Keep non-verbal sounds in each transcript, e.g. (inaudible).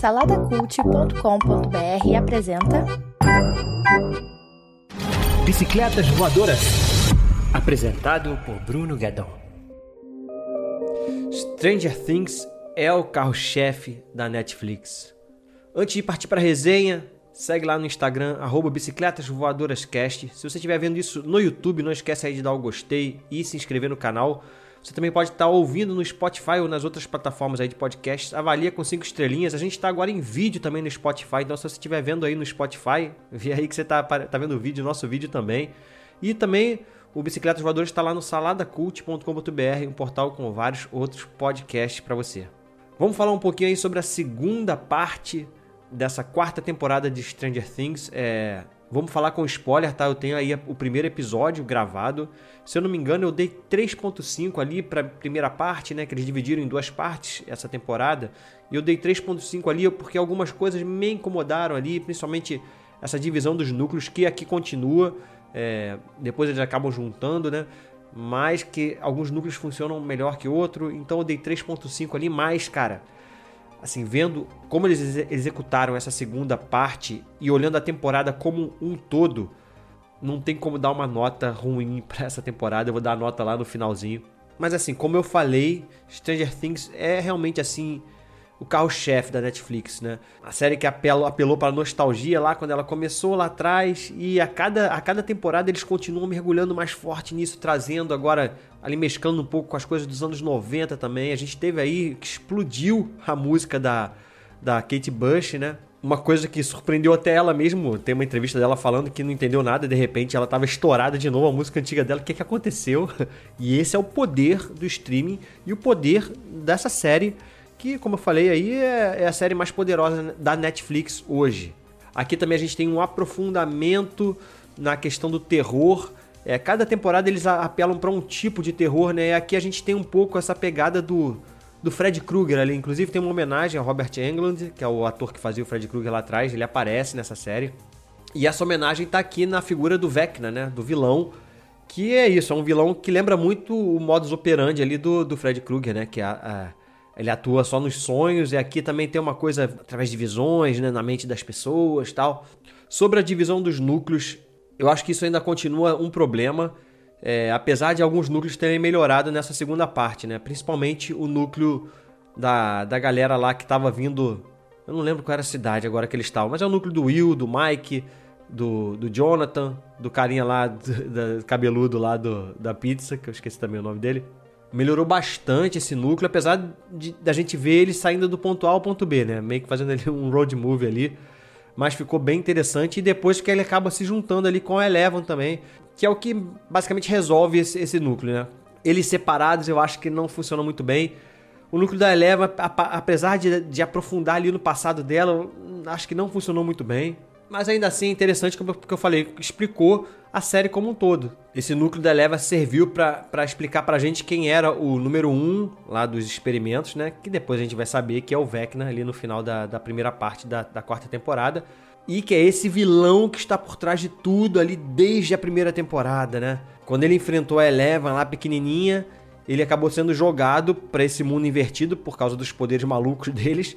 Saladacult.com.br apresenta Bicicletas Voadoras. Apresentado por Bruno Guedon. Stranger Things é o carro-chefe da Netflix. Antes de partir para a resenha, segue lá no Instagram, arroba Bicicletas Voadoras Cast. Se você estiver vendo isso no YouTube, não esquece aí de dar o gostei e se inscrever no canal. Você também pode estar ouvindo no Spotify ou nas outras plataformas aí de podcasts. Avalia com cinco estrelinhas. A gente está agora em vídeo também no Spotify. Então, se você estiver vendo aí no Spotify, (laughs) vê aí que você está tá vendo o vídeo, nosso vídeo também. E também o Bicicletas Voadoras está lá no saladacult.com.br, um portal com vários outros podcasts para você. Vamos falar um pouquinho aí sobre a segunda parte dessa quarta temporada de Stranger Things. É, Vamos falar com spoiler, tá? Eu tenho aí o primeiro episódio gravado. Se eu não me engano, eu dei 3.5 ali para primeira parte, né, que eles dividiram em duas partes essa temporada. E eu dei 3.5 ali porque algumas coisas me incomodaram ali, principalmente essa divisão dos núcleos que aqui continua. É, depois eles acabam juntando, né? Mas que alguns núcleos funcionam melhor que outro. Então eu dei 3.5 ali, mais, cara assim, vendo como eles executaram essa segunda parte e olhando a temporada como um todo, não tem como dar uma nota ruim (laughs) para essa temporada. Eu vou dar a nota lá no finalzinho. Mas assim, como eu falei, Stranger Things é realmente assim o carro-chefe da Netflix, né? A série que apelou, apelou para nostalgia lá quando ela começou lá atrás e a cada, a cada temporada eles continuam mergulhando mais forte nisso, trazendo agora ali mesclando um pouco com as coisas dos anos 90 também. A gente teve aí que explodiu a música da da Kate Bush, né? Uma coisa que surpreendeu até ela mesmo, tem uma entrevista dela falando que não entendeu nada, de repente ela estava estourada de novo a música antiga dela. O que, que aconteceu? (laughs) E esse é o poder do streaming e o poder dessa série que, como eu falei aí, é, é a série mais poderosa da Netflix hoje. Aqui também a gente tem um aprofundamento na questão do terror. É, cada temporada eles apelam para um tipo de terror, né? E aqui a gente tem um pouco essa pegada do, do Fred Krueger ali. Inclusive tem uma homenagem a Robert Englund, que é o ator que fazia o Fred Krueger lá atrás. Ele aparece nessa série. E essa homenagem está aqui na figura do Vecna, né? Do vilão. Que é isso, é um vilão que lembra muito o modus operandi ali do, do Fred Krueger, né? Que é a, a ele atua só nos sonhos, e aqui também tem uma coisa através de visões, né, na mente das pessoas tal. Sobre a divisão dos núcleos, eu acho que isso ainda continua um problema, é, apesar de alguns núcleos terem melhorado nessa segunda parte, né? Principalmente o núcleo da, da galera lá que estava vindo. Eu não lembro qual era a cidade agora que eles estavam, mas é o núcleo do Will, do Mike, do, do Jonathan, do carinha lá, (laughs) do, do cabeludo lá do, da pizza, que eu esqueci também o nome dele melhorou bastante esse núcleo, apesar de da gente ver ele saindo do ponto A ao ponto B, né? Meio que fazendo ali um road movie ali. Mas ficou bem interessante. E depois que ele acaba se juntando ali com a Eleven também, que é o que basicamente resolve esse, esse núcleo, né? Eles separados eu acho que não funcionam muito bem. O núcleo da Eleven, apesar de, de aprofundar ali no passado dela, acho que não funcionou muito bem. Mas ainda assim é interessante porque eu falei, explicou a série como um todo. Esse núcleo da Eleva serviu para explicar pra gente quem era o número um lá dos experimentos, né? Que depois a gente vai saber que é o Vecna ali no final da, da primeira parte da, da quarta temporada. E que é esse vilão que está por trás de tudo ali desde a primeira temporada, né? Quando ele enfrentou a Eleven lá pequenininha, ele acabou sendo jogado para esse mundo invertido por causa dos poderes malucos (laughs) deles.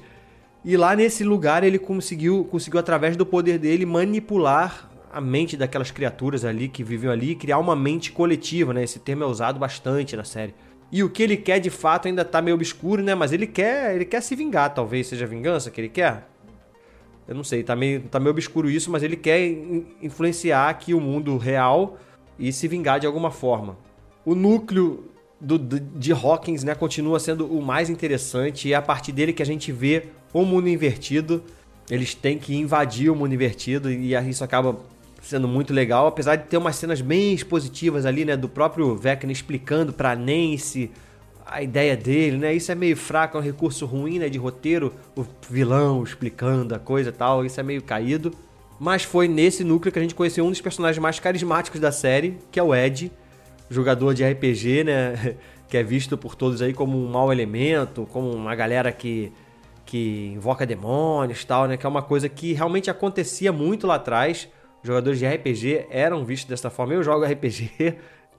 E lá nesse lugar ele conseguiu, conseguiu através do poder dele manipular a mente daquelas criaturas ali que viviam ali criar uma mente coletiva, né? Esse termo é usado bastante na série. E o que ele quer de fato ainda tá meio obscuro, né? Mas ele quer, ele quer se vingar, talvez seja a vingança que ele quer. Eu não sei, tá meio, tá meio obscuro isso, mas ele quer influenciar aqui o mundo real e se vingar de alguma forma. O núcleo do, de Hawkins né, continua sendo o mais interessante e é a partir dele que a gente vê o mundo invertido. Eles têm que invadir o mundo invertido e isso acaba sendo muito legal, apesar de ter umas cenas bem expositivas ali, né, do próprio Vecna explicando para Nancy a ideia dele, né? Isso é meio fraco, é um recurso ruim, né, de roteiro, o vilão explicando a coisa e tal, isso é meio caído. Mas foi nesse núcleo que a gente conheceu um dos personagens mais carismáticos da série, que é o Ed, jogador de RPG, né, (laughs) que é visto por todos aí como um mau elemento, como uma galera que que invoca demônios e tal, né? Que é uma coisa que realmente acontecia muito lá atrás. Jogadores de RPG eram vistos dessa forma. Eu jogo RPG,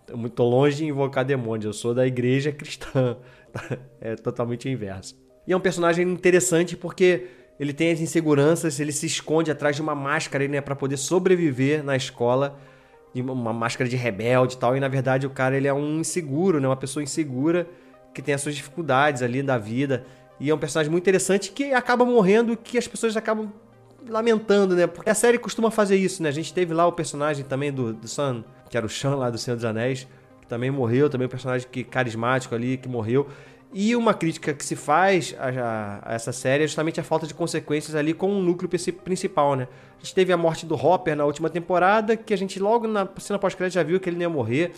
(laughs) muito longe de invocar demônios. Eu sou da igreja cristã. (laughs) É totalmente inverso. E é um personagem interessante porque ele tem as inseguranças, ele se esconde atrás de uma máscara né, para poder sobreviver na escola, uma máscara de rebelde e tal. E na verdade o cara ele é um inseguro, né, uma pessoa insegura que tem as suas dificuldades ali da vida. E é um personagem muito interessante que acaba morrendo, que as pessoas acabam lamentando, né? Porque a série costuma fazer isso, né? A gente teve lá o personagem também do, do Sun, que era o Shan lá do Senhor dos Anéis, que também morreu, também um personagem que carismático ali, que morreu. E uma crítica que se faz a, a, essa série é justamente a falta de consequências ali com o núcleo principal, né? A gente teve a morte do Hopper na última temporada, que a gente logo na cena pós-crédito já viu que ele não ia morrer.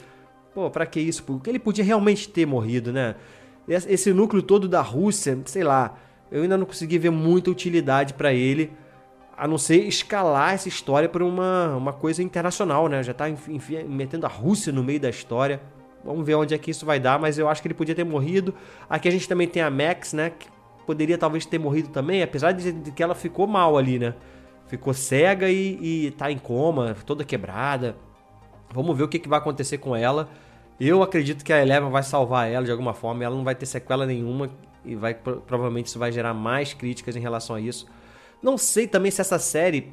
Pô, pra que isso? Porque ele podia realmente ter morrido, né? Esse núcleo todo da Rússia, sei lá, eu ainda não consegui ver muita utilidade para ele, a não ser escalar essa história para uma, uma coisa internacional, né? Já tá metendo a Rússia no meio da história. Vamos ver onde é que isso vai dar, mas eu acho que ele podia ter morrido. Aqui a gente também tem a Max, né? Que poderia talvez ter morrido também, apesar de, que ela ficou mal ali, né? Ficou cega e, e tá em coma, toda quebrada. Vamos ver o que, que vai acontecer com ela. Eu acredito que a Eleven vai salvar ela de alguma forma. Ela não vai ter sequela nenhuma e vai provavelmente isso vai gerar mais críticas em relação a isso. Não sei também se essa série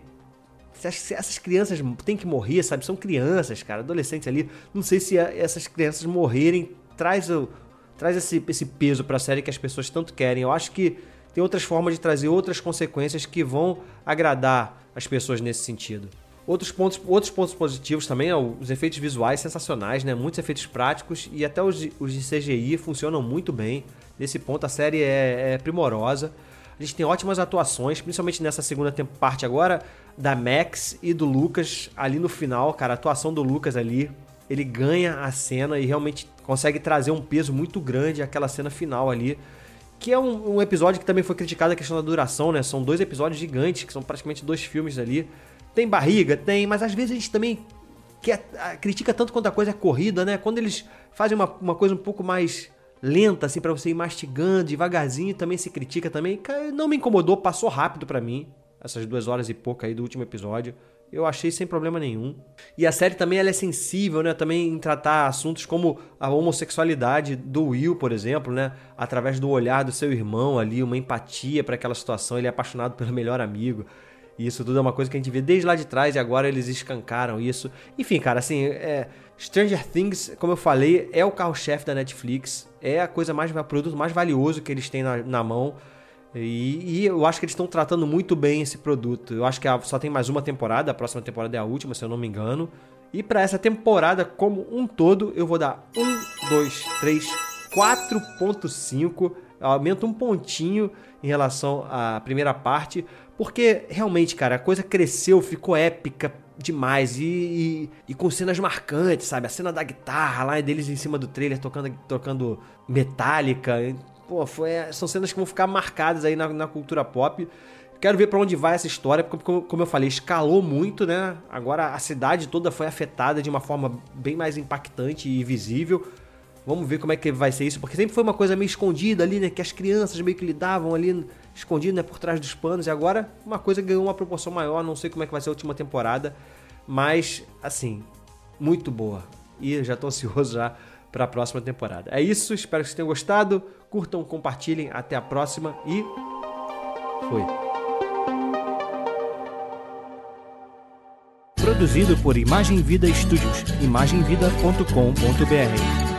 essas crianças têm que morrer, sabe? São crianças, cara, adolescentes ali. Não sei se essas crianças morrerem traz, o, traz esse, esse peso para a série que as pessoas tanto querem. Eu acho que tem outras formas de trazer outras consequências que vão agradar as pessoas nesse sentido. Outros pontos, outros pontos positivos também é os efeitos visuais sensacionais, né? Muitos efeitos práticos e até os, os de CGI funcionam muito bem. Nesse ponto a série é, é primorosa. Gente tem ótimas atuações, principalmente nessa segunda parte agora, da Max e do Lucas ali no final, cara. A atuação do Lucas ali, ele ganha a cena e realmente consegue trazer um peso muito grande àquela cena final ali. Que é um, um episódio que também foi criticado a questão da duração, né? São dois episódios gigantes, que são praticamente dois filmes ali. Tem barriga, tem, mas às vezes a gente também quer, critica tanto quanto a coisa é corrida, né? Quando eles fazem uma, uma coisa um pouco mais lenta, assim, para você ir mastigando devagarzinho, também se critica também. Não me incomodou, passou rápido para mim, essas duas horas e pouco aí do último episódio. Eu achei sem problema nenhum. E a série também ela é sensível, né? Também em tratar assuntos como a homossexualidade do Will, por exemplo, né? Através do olhar do seu irmão ali, uma empatia para aquela situação. Ele é apaixonado pelo melhor amigo. E isso tudo é uma coisa que a gente vê desde lá de trás e agora eles escancaram isso. Enfim, cara, assim, é, Stranger Things, como eu falei, é o carro-chefe da Netflix, é a coisa mais, o produto mais valioso que eles têm na, na mão. E, e, eu acho que eles estão tratando muito bem esse produto. Eu acho que só tem mais uma temporada, a próxima temporada é a última, se eu não me engano. E para essa temporada como um todo, eu vou dar 1, 2, 3, 4.5. Aumento um pontinho em relação à primeira parte, porque realmente, cara, a coisa cresceu, ficou épica demais e, e, e, com cenas marcantes, sabe? A cena da guitarra lá deles em cima do trailer tocando, tocando metálica. Pô, foi, são cenas que vão ficar marcadas aí na, na cultura pop. Quero ver para onde vai essa história, porque, como eu falei, escalou muito, né? Agora a cidade toda foi afetada de uma forma bem mais impactante e visível. Vamos ver como é que vai ser isso, porque sempre foi uma coisa meio escondida ali, né? Que as crianças meio que lidavam ali escondido, né? Por trás dos panos. E agora uma coisa ganhou uma proporção maior. Não sei como é que vai ser a última temporada, mas assim, muito boa. E já tô ansioso já para a próxima temporada. É isso, espero que vocês tenham gostado. Curtam, compartilhem. Até a próxima e foi. Produzido por Imagem Vida Studios, imagemvida.com.br.